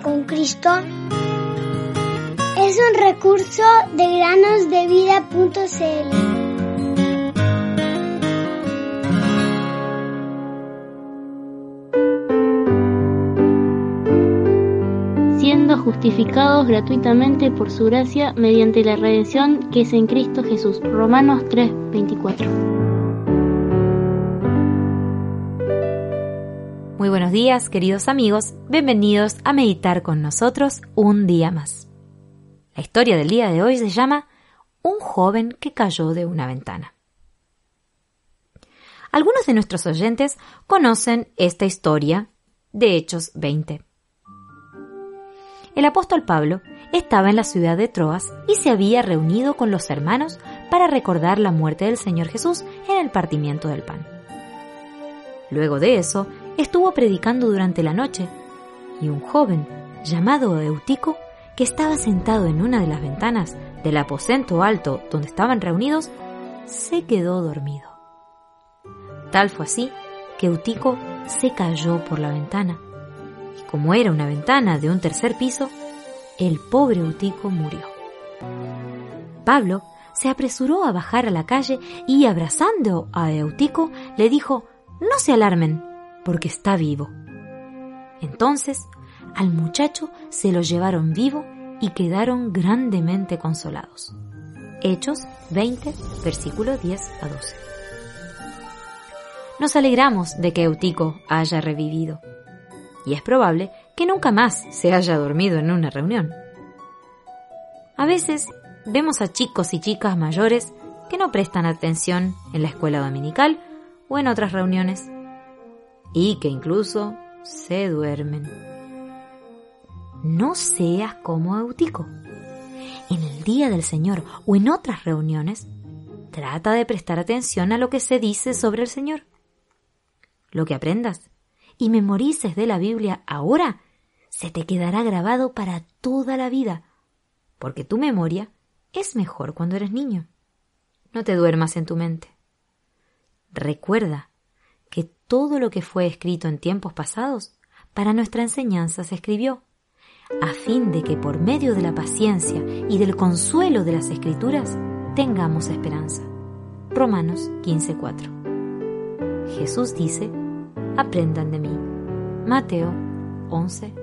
Con Cristo es un recurso de granosdevida.cl. siendo justificados gratuitamente por su gracia mediante la redención que es en Cristo Jesús. Romanos 3:24. Muy buenos días, queridos amigos. Bienvenidos a meditar con nosotros un día más. La historia del día de hoy se llama Un joven que cayó de una ventana. Algunos de nuestros oyentes conocen esta historia de Hechos 20. El apóstol Pablo estaba en la ciudad de Troas y se había reunido con los hermanos para recordar la muerte del Señor Jesús en el partimiento del pan. Luego de eso, estuvo predicando durante la noche y un joven llamado Eutico, que estaba sentado en una de las ventanas del aposento alto donde estaban reunidos, se quedó dormido. Tal fue así que Eutico se cayó por la ventana como era una ventana de un tercer piso, el pobre Eutico murió. Pablo se apresuró a bajar a la calle y abrazando a Eutico le dijo, no se alarmen, porque está vivo. Entonces al muchacho se lo llevaron vivo y quedaron grandemente consolados. Hechos 20, versículo 10 a 12. Nos alegramos de que Eutico haya revivido y es probable que nunca más se haya dormido en una reunión. A veces vemos a chicos y chicas mayores que no prestan atención en la escuela dominical o en otras reuniones y que incluso se duermen. No seas como Eutico. En el día del Señor o en otras reuniones, trata de prestar atención a lo que se dice sobre el Señor. Lo que aprendas y memorices de la Biblia ahora, se te quedará grabado para toda la vida, porque tu memoria es mejor cuando eres niño. No te duermas en tu mente. Recuerda que todo lo que fue escrito en tiempos pasados para nuestra enseñanza se escribió, a fin de que por medio de la paciencia y del consuelo de las escrituras tengamos esperanza. Romanos 15:4. Jesús dice, aprendan de mí. Mateo 11,